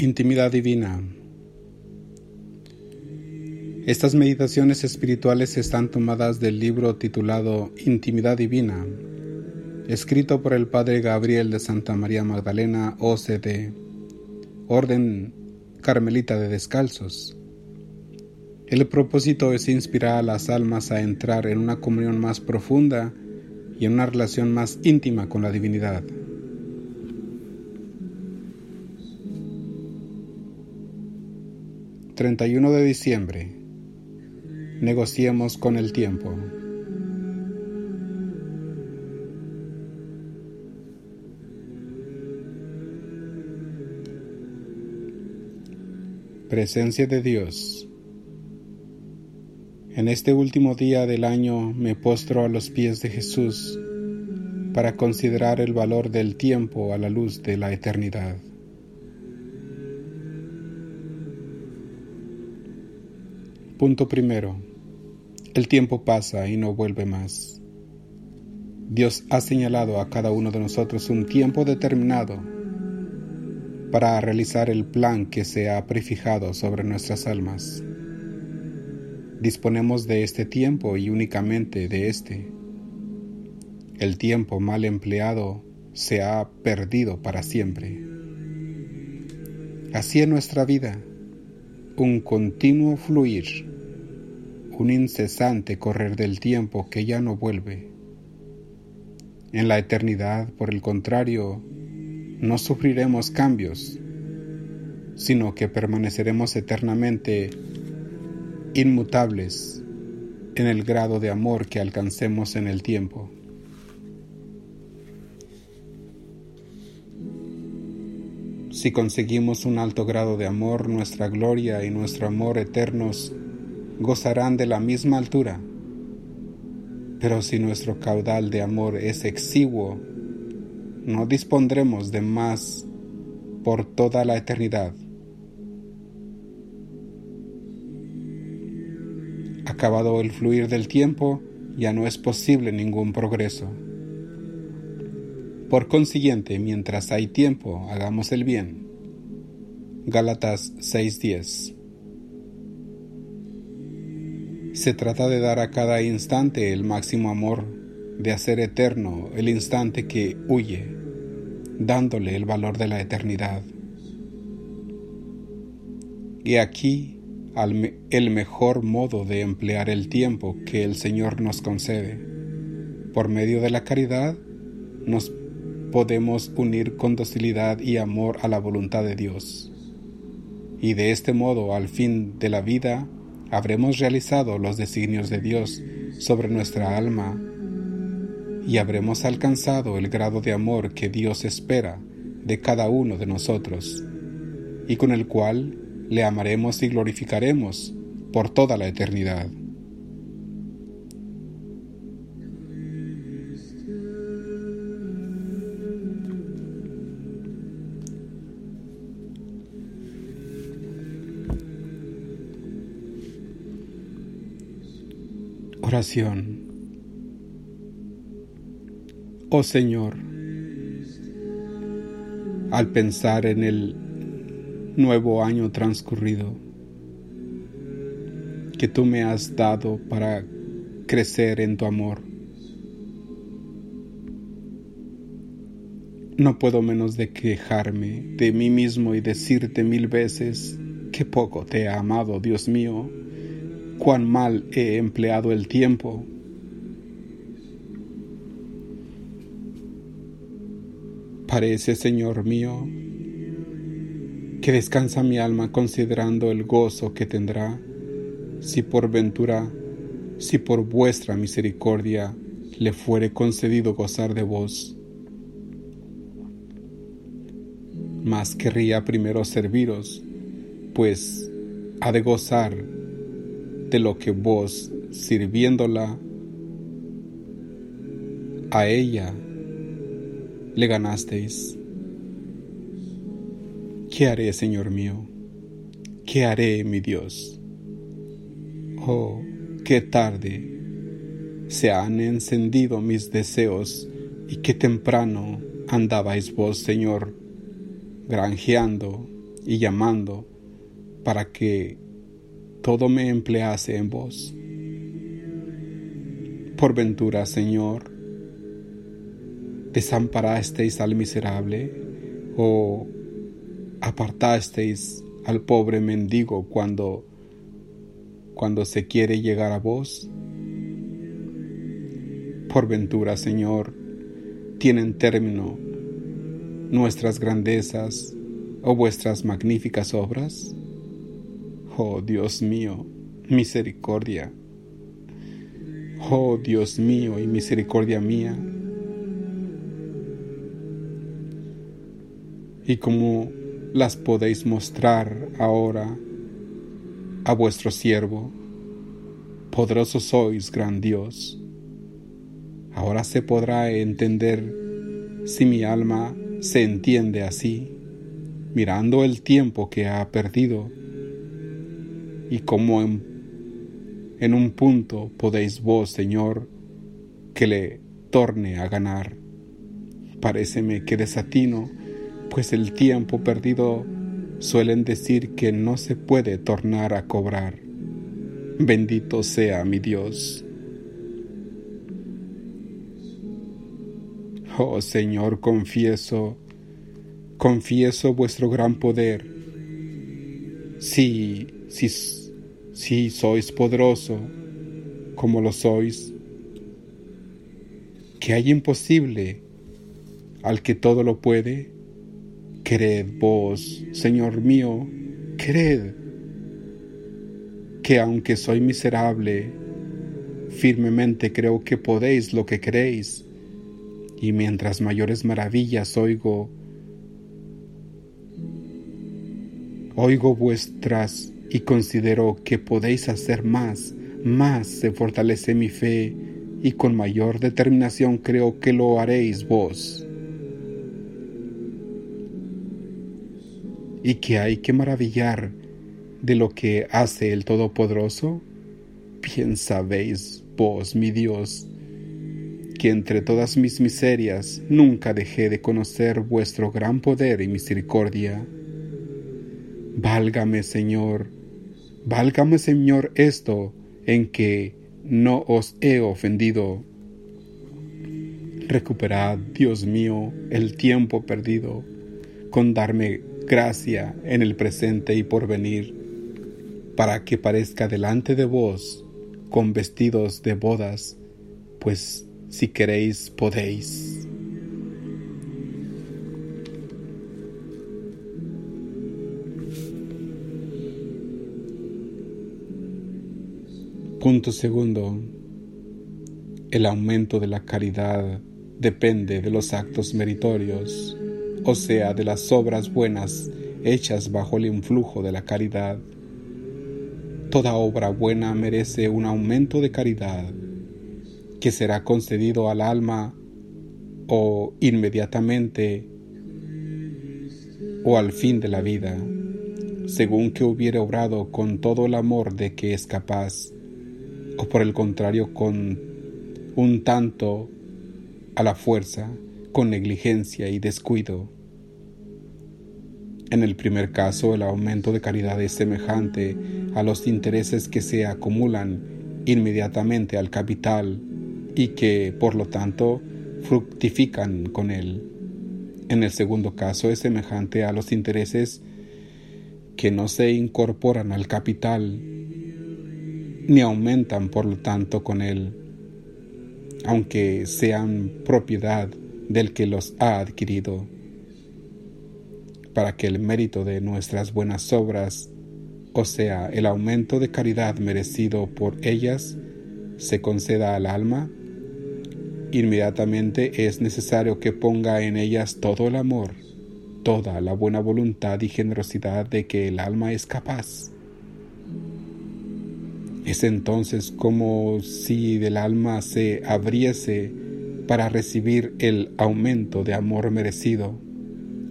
Intimidad Divina. Estas meditaciones espirituales están tomadas del libro titulado Intimidad Divina, escrito por el Padre Gabriel de Santa María Magdalena, OCD, Orden Carmelita de Descalzos. El propósito es inspirar a las almas a entrar en una comunión más profunda y en una relación más íntima con la divinidad. 31 de diciembre. Negociemos con el tiempo. Presencia de Dios. En este último día del año me postro a los pies de Jesús para considerar el valor del tiempo a la luz de la eternidad. Punto primero. El tiempo pasa y no vuelve más. Dios ha señalado a cada uno de nosotros un tiempo determinado para realizar el plan que se ha prefijado sobre nuestras almas. Disponemos de este tiempo y únicamente de este. El tiempo mal empleado se ha perdido para siempre. Así es nuestra vida un continuo fluir, un incesante correr del tiempo que ya no vuelve. En la eternidad, por el contrario, no sufriremos cambios, sino que permaneceremos eternamente inmutables en el grado de amor que alcancemos en el tiempo. Si conseguimos un alto grado de amor, nuestra gloria y nuestro amor eternos gozarán de la misma altura. Pero si nuestro caudal de amor es exiguo, no dispondremos de más por toda la eternidad. Acabado el fluir del tiempo, ya no es posible ningún progreso. Por consiguiente, mientras hay tiempo, hagamos el bien. Gálatas 6:10 Se trata de dar a cada instante el máximo amor, de hacer eterno el instante que huye, dándole el valor de la eternidad. Y aquí el mejor modo de emplear el tiempo que el Señor nos concede. Por medio de la caridad, nos podemos unir con docilidad y amor a la voluntad de Dios. Y de este modo, al fin de la vida, habremos realizado los designios de Dios sobre nuestra alma y habremos alcanzado el grado de amor que Dios espera de cada uno de nosotros y con el cual le amaremos y glorificaremos por toda la eternidad. Oración. Oh Señor, al pensar en el nuevo año transcurrido que tú me has dado para crecer en tu amor, no puedo menos de quejarme de mí mismo y decirte mil veces que poco te he amado, Dios mío, cuán mal he empleado el tiempo. Parece, Señor mío, que descansa mi alma considerando el gozo que tendrá, si por ventura, si por vuestra misericordia le fuere concedido gozar de vos. Mas querría primero serviros, pues ha de gozar de lo que vos, sirviéndola a ella, le ganasteis. ¿Qué haré, Señor mío? ¿Qué haré, mi Dios? Oh, qué tarde se han encendido mis deseos y qué temprano andabais vos, Señor, granjeando y llamando para que todo me emplease en vos. Por ventura, Señor, desamparasteis al miserable o apartasteis al pobre mendigo cuando cuando se quiere llegar a vos. Por ventura, Señor, tienen término nuestras grandezas o vuestras magníficas obras. Oh Dios mío, misericordia. Oh Dios mío y misericordia mía. Y como las podéis mostrar ahora a vuestro siervo. Poderoso sois, gran Dios. Ahora se podrá entender si mi alma se entiende así, mirando el tiempo que ha perdido y como en, un punto podéis vos, Señor, que le torne a ganar. Paréceme que desatino pues el tiempo perdido suelen decir que no se puede tornar a cobrar. Bendito sea mi Dios. Oh Señor, confieso, confieso vuestro gran poder. Sí, sí, sí sois poderoso, como lo sois, que hay imposible al que todo lo puede. Creed vos, Señor mío, creed que aunque soy miserable, firmemente creo que podéis lo que queréis, y mientras mayores maravillas oigo, oigo vuestras y considero que podéis hacer más, más se fortalece mi fe y con mayor determinación creo que lo haréis vos. y que hay que maravillar de lo que hace el Todopoderoso? Bien sabéis vos, mi Dios, que entre todas mis miserias nunca dejé de conocer vuestro gran poder y misericordia. Válgame, Señor, válgame, Señor, esto en que no os he ofendido. Recuperad, Dios mío, el tiempo perdido con darme gracia en el presente y por venir, para que parezca delante de vos con vestidos de bodas, pues si queréis podéis. Punto segundo. El aumento de la caridad depende de los actos meritorios o sea, de las obras buenas hechas bajo el influjo de la caridad. Toda obra buena merece un aumento de caridad que será concedido al alma o inmediatamente o al fin de la vida, según que hubiere obrado con todo el amor de que es capaz, o por el contrario con un tanto a la fuerza, con negligencia y descuido. En el primer caso, el aumento de caridad es semejante a los intereses que se acumulan inmediatamente al capital y que, por lo tanto, fructifican con él. En el segundo caso es semejante a los intereses que no se incorporan al capital ni aumentan por lo tanto con él, aunque sean propiedad del que los ha adquirido para que el mérito de nuestras buenas obras, o sea, el aumento de caridad merecido por ellas, se conceda al alma, inmediatamente es necesario que ponga en ellas todo el amor, toda la buena voluntad y generosidad de que el alma es capaz. Es entonces como si del alma se abriese para recibir el aumento de amor merecido,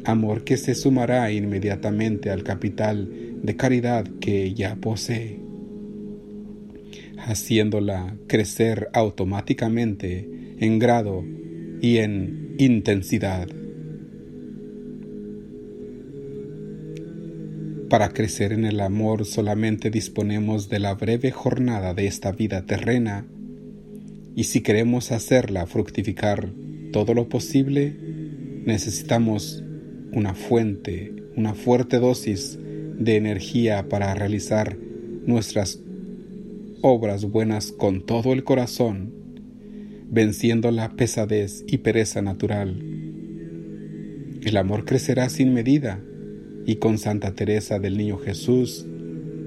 amor que se sumará inmediatamente al capital de caridad que ya posee, haciéndola crecer automáticamente en grado y en intensidad. Para crecer en el amor solamente disponemos de la breve jornada de esta vida terrena y si queremos hacerla fructificar todo lo posible, necesitamos una fuente, una fuerte dosis de energía para realizar nuestras obras buenas con todo el corazón, venciendo la pesadez y pereza natural. El amor crecerá sin medida y con Santa Teresa del Niño Jesús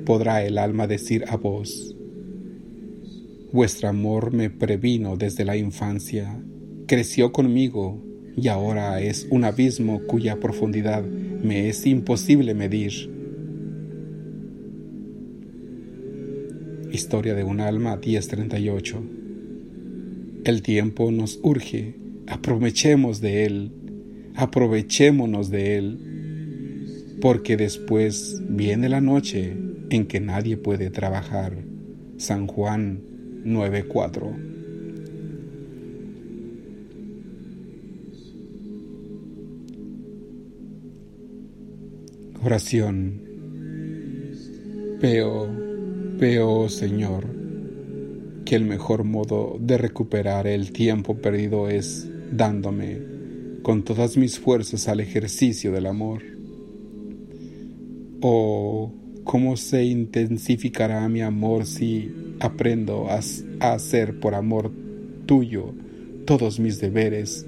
podrá el alma decir a vos, Vuestro amor me previno desde la infancia, creció conmigo y ahora es un abismo cuya profundidad me es imposible medir. Historia de un alma 1038 El tiempo nos urge, aprovechemos de él, aprovechémonos de él porque después viene la noche en que nadie puede trabajar. San Juan 9:4 Oración. Veo, veo, Señor, que el mejor modo de recuperar el tiempo perdido es dándome con todas mis fuerzas al ejercicio del amor ¿O cómo se intensificará mi amor si aprendo a, hacer por amor tuyo todos mis deberes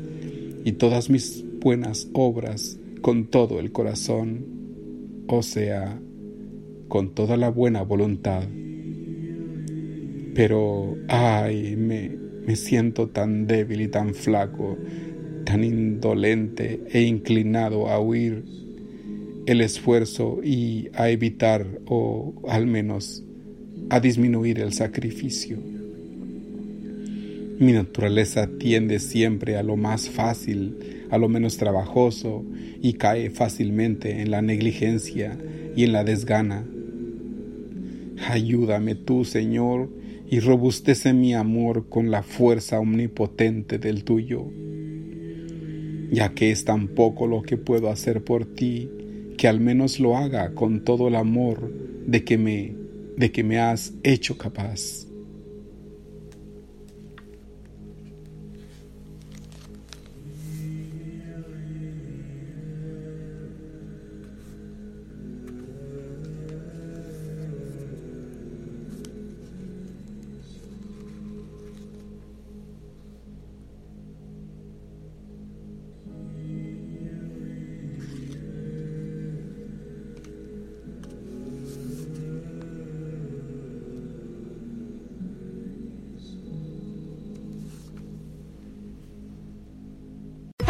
y todas mis buenas obras con todo el corazón, o sea, con toda la buena voluntad? Pero, ay, me, me siento tan débil y tan flaco, tan indolente e inclinado a huir el esfuerzo y a evitar o al menos a disminuir el sacrificio. Mi naturaleza tiende siempre a lo más fácil, a lo menos trabajoso y cae fácilmente en la negligencia y en la desgana. Ayúdame tú, Señor, y robustece mi amor con la fuerza omnipotente del tuyo, ya que es tan poco lo que puedo hacer por ti que al menos lo haga con todo el amor de que me, de que me has hecho capaz.